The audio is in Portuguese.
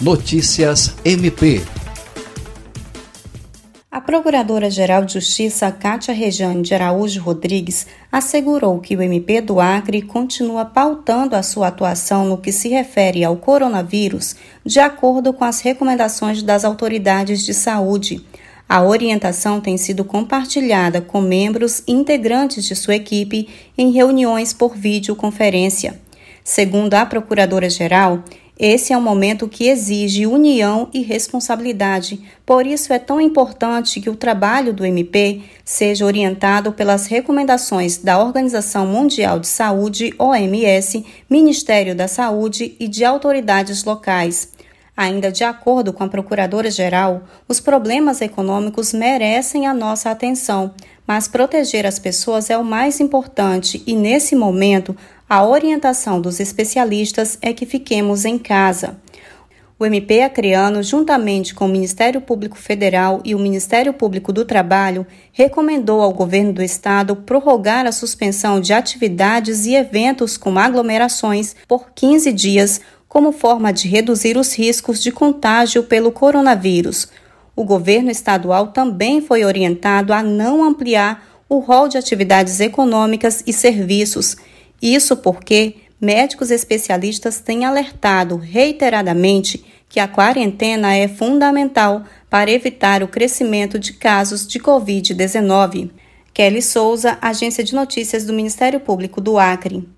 Notícias MP. A Procuradora-Geral de Justiça, Cátia Rejane de Araújo Rodrigues, assegurou que o MP do Acre continua pautando a sua atuação no que se refere ao coronavírus, de acordo com as recomendações das autoridades de saúde. A orientação tem sido compartilhada com membros integrantes de sua equipe em reuniões por videoconferência. Segundo a Procuradora-Geral, esse é um momento que exige união e responsabilidade. Por isso é tão importante que o trabalho do MP seja orientado pelas recomendações da Organização Mundial de Saúde, OMS, Ministério da Saúde e de autoridades locais. Ainda de acordo com a Procuradora-Geral, os problemas econômicos merecem a nossa atenção, mas proteger as pessoas é o mais importante e, nesse momento, a orientação dos especialistas é que fiquemos em casa. O MP acreano, juntamente com o Ministério Público Federal e o Ministério Público do Trabalho, recomendou ao governo do estado prorrogar a suspensão de atividades e eventos com aglomerações por 15 dias, como forma de reduzir os riscos de contágio pelo coronavírus. O governo estadual também foi orientado a não ampliar o rol de atividades econômicas e serviços isso porque médicos especialistas têm alertado reiteradamente que a quarentena é fundamental para evitar o crescimento de casos de Covid-19. Kelly Souza, Agência de Notícias do Ministério Público do Acre.